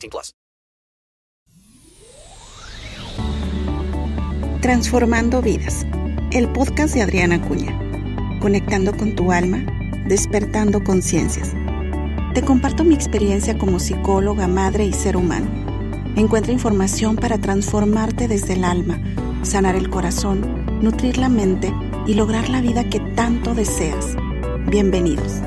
18 plus. Transformando vidas. El podcast de Adriana Cuña. Conectando con tu alma, despertando conciencias. Te comparto mi experiencia como psicóloga, madre y ser humano. Encuentra información para transformarte desde el alma, sanar el corazón, nutrir la mente y lograr la vida que tanto deseas. Bienvenidos.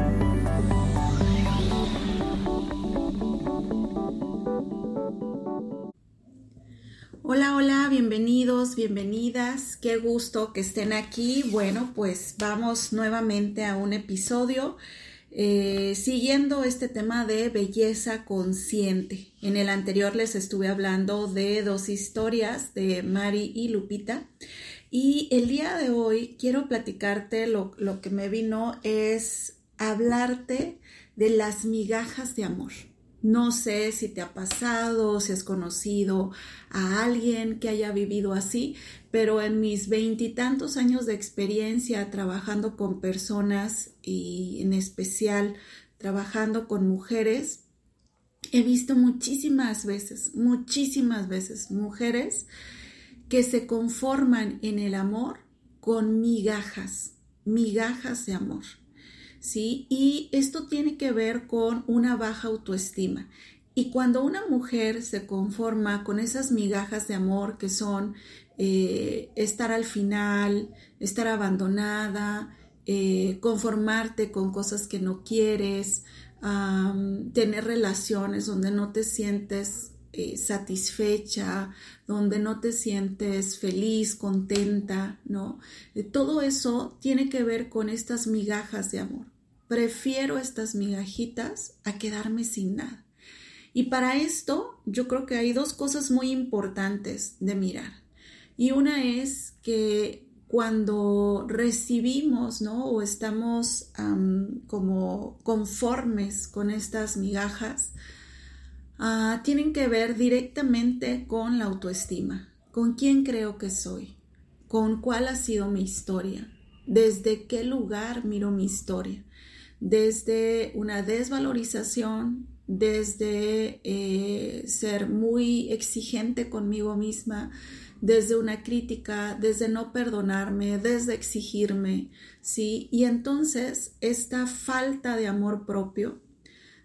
Bienvenidas. Qué gusto que estén aquí. Bueno, pues vamos nuevamente a un episodio eh, siguiendo este tema de belleza consciente. En el anterior les estuve hablando de dos historias de Mari y Lupita. Y el día de hoy quiero platicarte lo, lo que me vino es hablarte de las migajas de amor. No sé si te ha pasado, si has conocido a alguien que haya vivido así, pero en mis veintitantos años de experiencia trabajando con personas y en especial trabajando con mujeres, he visto muchísimas veces, muchísimas veces mujeres que se conforman en el amor con migajas, migajas de amor. ¿Sí? Y esto tiene que ver con una baja autoestima. Y cuando una mujer se conforma con esas migajas de amor que son eh, estar al final, estar abandonada, eh, conformarte con cosas que no quieres, tener relaciones donde no te sientes eh, satisfecha, donde no te sientes feliz, contenta, ¿no? todo eso tiene que ver con estas migajas de amor prefiero estas migajitas a quedarme sin nada. Y para esto yo creo que hay dos cosas muy importantes de mirar. Y una es que cuando recibimos, ¿no? O estamos como conformes con estas migajas, ah, tienen que ver directamente con la autoestima. ¿Con quién creo que soy? ¿Con cuál ha sido mi historia? ¿Desde qué lugar miro mi historia? Desde una desvalorización, desde eh, ser muy exigente conmigo misma, desde una crítica, desde no perdonarme, desde exigirme, ¿sí? Y entonces esta falta de amor propio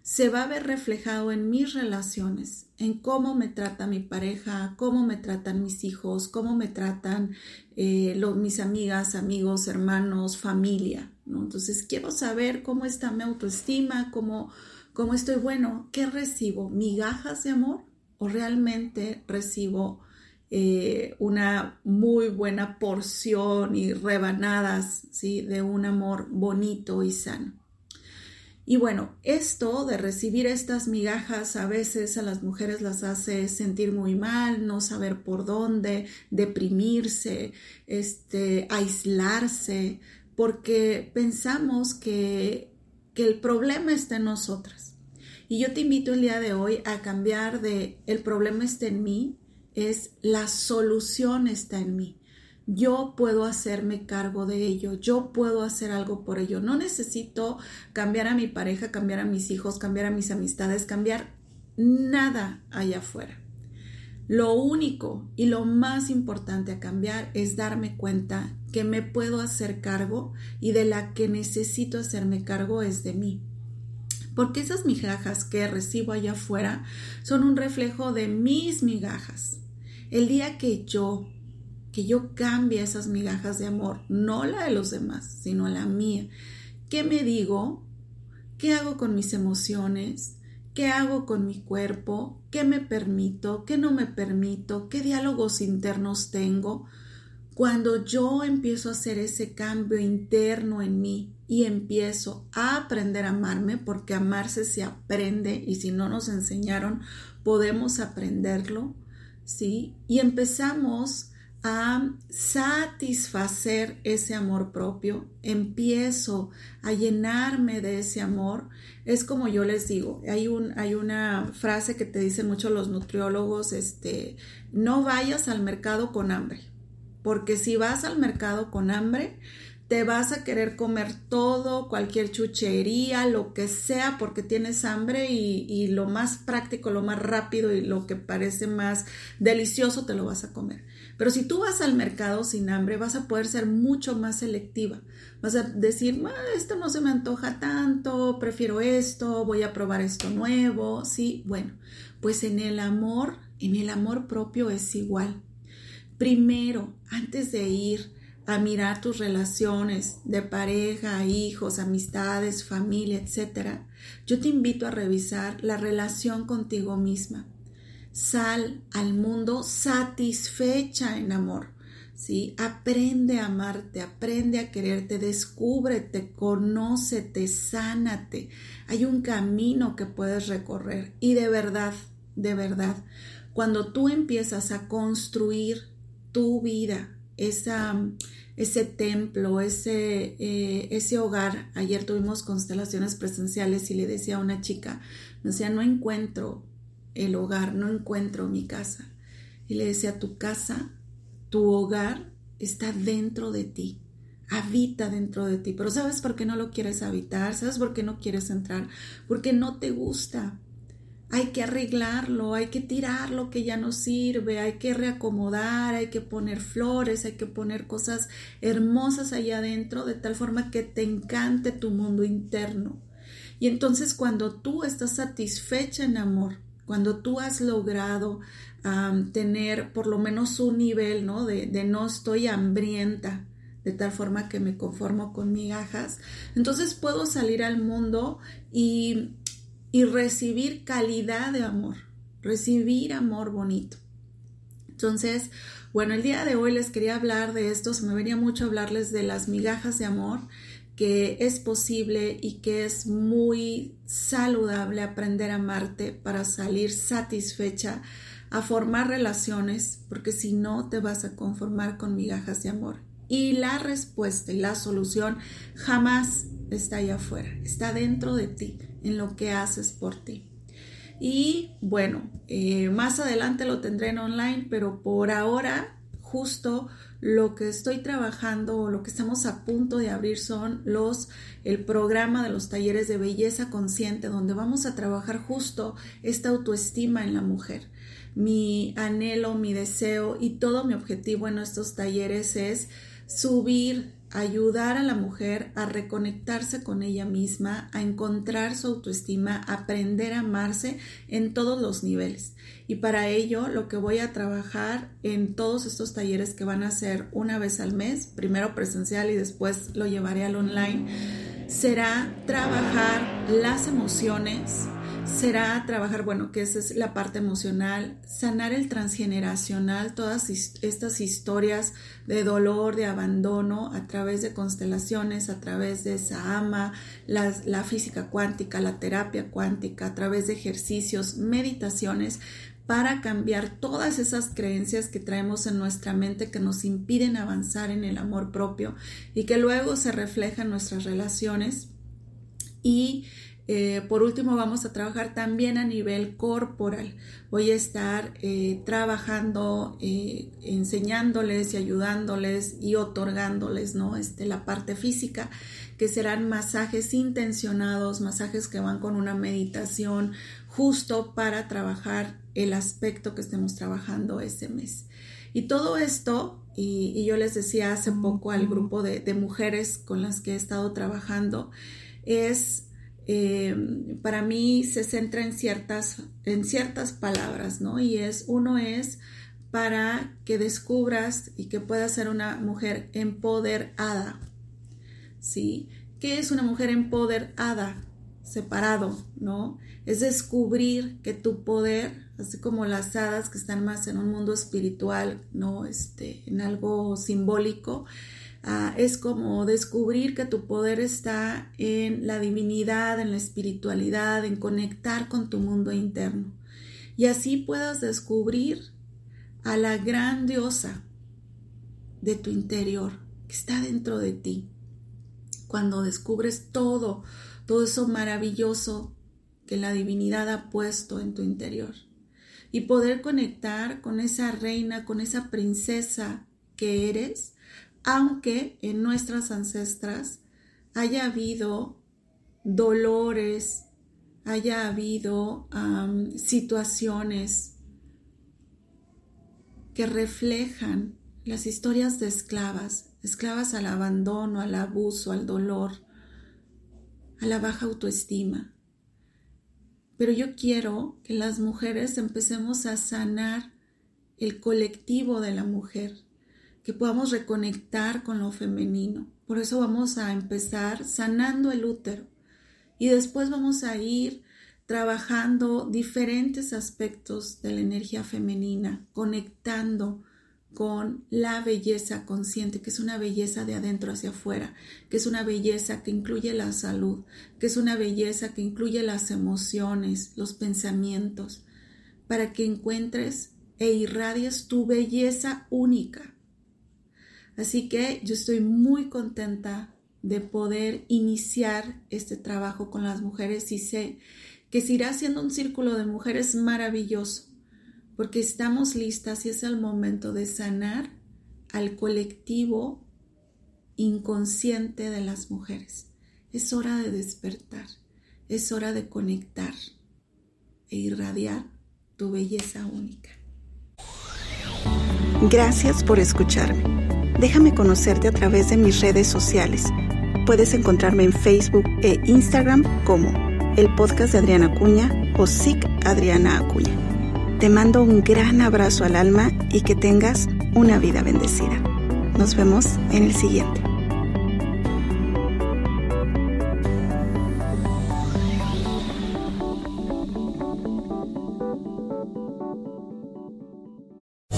se va a ver reflejado en mis relaciones, en cómo me trata mi pareja, cómo me tratan mis hijos, cómo me tratan eh, mis amigas, amigos, hermanos, familia. Entonces quiero saber cómo está mi autoestima, cómo, cómo estoy bueno, qué recibo, migajas de amor o realmente recibo eh, una muy buena porción y rebanadas ¿sí? de un amor bonito y sano. Y bueno, esto de recibir estas migajas a veces a las mujeres las hace sentir muy mal, no saber por dónde, deprimirse, este, aislarse, porque pensamos que, que el problema está en nosotras. Y yo te invito el día de hoy a cambiar de el problema está en mí, es la solución está en mí yo puedo hacerme cargo de ello, yo puedo hacer algo por ello. No necesito cambiar a mi pareja, cambiar a mis hijos, cambiar a mis amistades, cambiar nada allá afuera. Lo único y lo más importante a cambiar es darme cuenta que me puedo hacer cargo y de la que necesito hacerme cargo es de mí. porque esas migajas que recibo allá afuera son un reflejo de mis migajas. El día que yo, que yo cambie esas migajas de amor, no la de los demás, sino la mía, ¿qué me digo? ¿Qué hago con mis emociones? ¿Qué hago con mi cuerpo? ¿Qué me permito? ¿Qué no me permito? ¿Qué diálogos internos tengo? Cuando yo empiezo a hacer ese cambio interno en mí y empiezo a aprender a amarme, porque amarse se aprende y si no nos enseñaron, podemos aprenderlo, ¿sí? Y empezamos a satisfacer ese amor propio, empiezo a llenarme de ese amor. Es como yo les digo, hay, un, hay una frase que te dicen mucho los nutriólogos, este, no vayas al mercado con hambre porque si vas al mercado con hambre, te vas a querer comer todo, cualquier chuchería, lo que sea, porque tienes hambre y, lo más práctico, lo más rápido y lo que parece más delicioso te lo vas a comer. Pero si tú vas al mercado sin hambre, vas a poder ser mucho más selectiva. Vas a decir, esto no se me antoja tanto, prefiero esto, voy a probar esto nuevo. Sí, bueno, pues en el amor, en el amor propio es igual. Primero, antes de ir a mirar tus relaciones de pareja, hijos, amistades, familia, etc., yo te invito a revisar la relación contigo misma. Sal al mundo satisfecha en amor. ¿sí? Aprende a amarte, aprende a quererte, descúbrete, conócete, sánate. Hay un camino que puedes recorrer y de verdad, de verdad, cuando tú empiezas a construir tu vida, esa, ese templo, ese, eh, ese hogar. Ayer tuvimos constelaciones presenciales y le decía a una chica, decía, no encuentro el hogar, no encuentro mi casa. Y le decía, tu casa, tu hogar está dentro de ti, habita dentro de ti. Pero ¿sabes por qué no lo quieres habitar? ¿Sabes por qué no quieres entrar? Porque no te gusta hay que arreglarlo, hay que tirar lo que ya no sirve, hay que reacomodar, hay que poner flores, hay que poner cosas hermosas allá adentro de tal forma que te encante tu mundo interno. Y entonces cuando tú estás satisfecha en amor, cuando tú has logrado tener por lo menos un nivel ¿no? De, de no estoy hambrienta, de tal forma que me conformo con migajas, entonces puedo salir al mundo y y recibir calidad de amor, recibir amor bonito. Entonces, bueno, el día de hoy les quería hablar de esto, se me venía mucho hablarles de las migajas de amor, que es posible y que es muy saludable aprender a amarte para salir satisfecha, a formar relaciones, porque si no te vas a conformar con migajas de amor. Y la respuesta y la solución jamás está allá afuera, está dentro de ti en lo que haces por ti. Y bueno, eh, más adelante lo tendré en online, pero por ahora justo lo que estoy trabajando o lo que estamos a punto de abrir son los el programa de los talleres de belleza consciente donde vamos a trabajar justo esta autoestima en la mujer. Mi anhelo, mi deseo y todo mi objetivo en estos talleres es subir ayudar a la mujer a reconectarse con ella misma, a encontrar su autoestima, aprender a amarse en todos los niveles. Y para ello lo que voy a trabajar en todos estos talleres que van a ser una vez al mes, primero presencial y después lo llevaré al online, será trabajar las emociones, será trabajar, bueno, que esa es la parte emocional, sanar el transgeneracional, todas estas historias de dolor, de abandono a través de constelaciones, a través de esa ama, la, la física cuántica, la terapia cuántica, a través de ejercicios, meditaciones, para cambiar todas esas creencias que traemos en nuestra mente que nos impiden avanzar en el amor propio y que luego se refleja en nuestras relaciones y eh, por último, vamos a trabajar también a nivel corporal. Voy a estar eh, trabajando, eh, enseñándoles y ayudándoles y otorgándoles, ¿no? Este, la parte física, que serán masajes intencionados, masajes que van con una meditación justo para trabajar el aspecto que estemos trabajando ese mes. Y todo esto, y, yo les decía hace poco al grupo de mujeres con las que he estado trabajando, es eh, para mí se centra en ciertas, en ciertas palabras, ¿no? Y es, uno es para que descubras y que puedas ser una mujer empoderada, ¿sí? ¿Qué es una mujer empoderada? Separado, ¿no? Es descubrir que tu poder, así como las hadas que están más en un mundo espiritual, ¿no? Este, en algo simbólico, Ah, es como descubrir que tu poder está en la divinidad, en la espiritualidad, en conectar con tu mundo interno. Y así puedas descubrir a la gran diosa de tu interior que está dentro de ti. Cuando descubres todo, todo eso maravilloso que la divinidad ha puesto en tu interior. Y poder conectar con esa reina, con esa princesa que eres, aunque en nuestras ancestras haya habido dolores, haya habido situaciones que reflejan las historias de esclavas, esclavas al abandono, al abuso, al dolor, a la baja autoestima. Pero yo quiero que las mujeres empecemos a sanar el colectivo de la mujer, que podamos reconectar con lo femenino. Por eso vamos a empezar sanando el útero y después vamos a ir trabajando diferentes aspectos de la energía femenina, conectando con la belleza consciente, que es una belleza de adentro hacia afuera, que es una belleza que incluye la salud, que es una belleza que incluye las emociones, los pensamientos, para que encuentres e irradies tu belleza única, Así que yo estoy muy contenta de poder iniciar este trabajo con las mujeres y sé que se irá haciendo un círculo de mujeres maravilloso, porque estamos listas y es el momento de sanar al colectivo inconsciente de las mujeres. Es hora de despertar, es hora de conectar e irradiar tu belleza única. Gracias por escucharme. Déjame conocerte a través de mis redes sociales. Puedes encontrarme en Facebook e Instagram como el podcast de Adriana Acuña o SIC Adriana Acuña. Te mando un gran abrazo al alma y que tengas una vida bendecida. Nos vemos en el siguiente.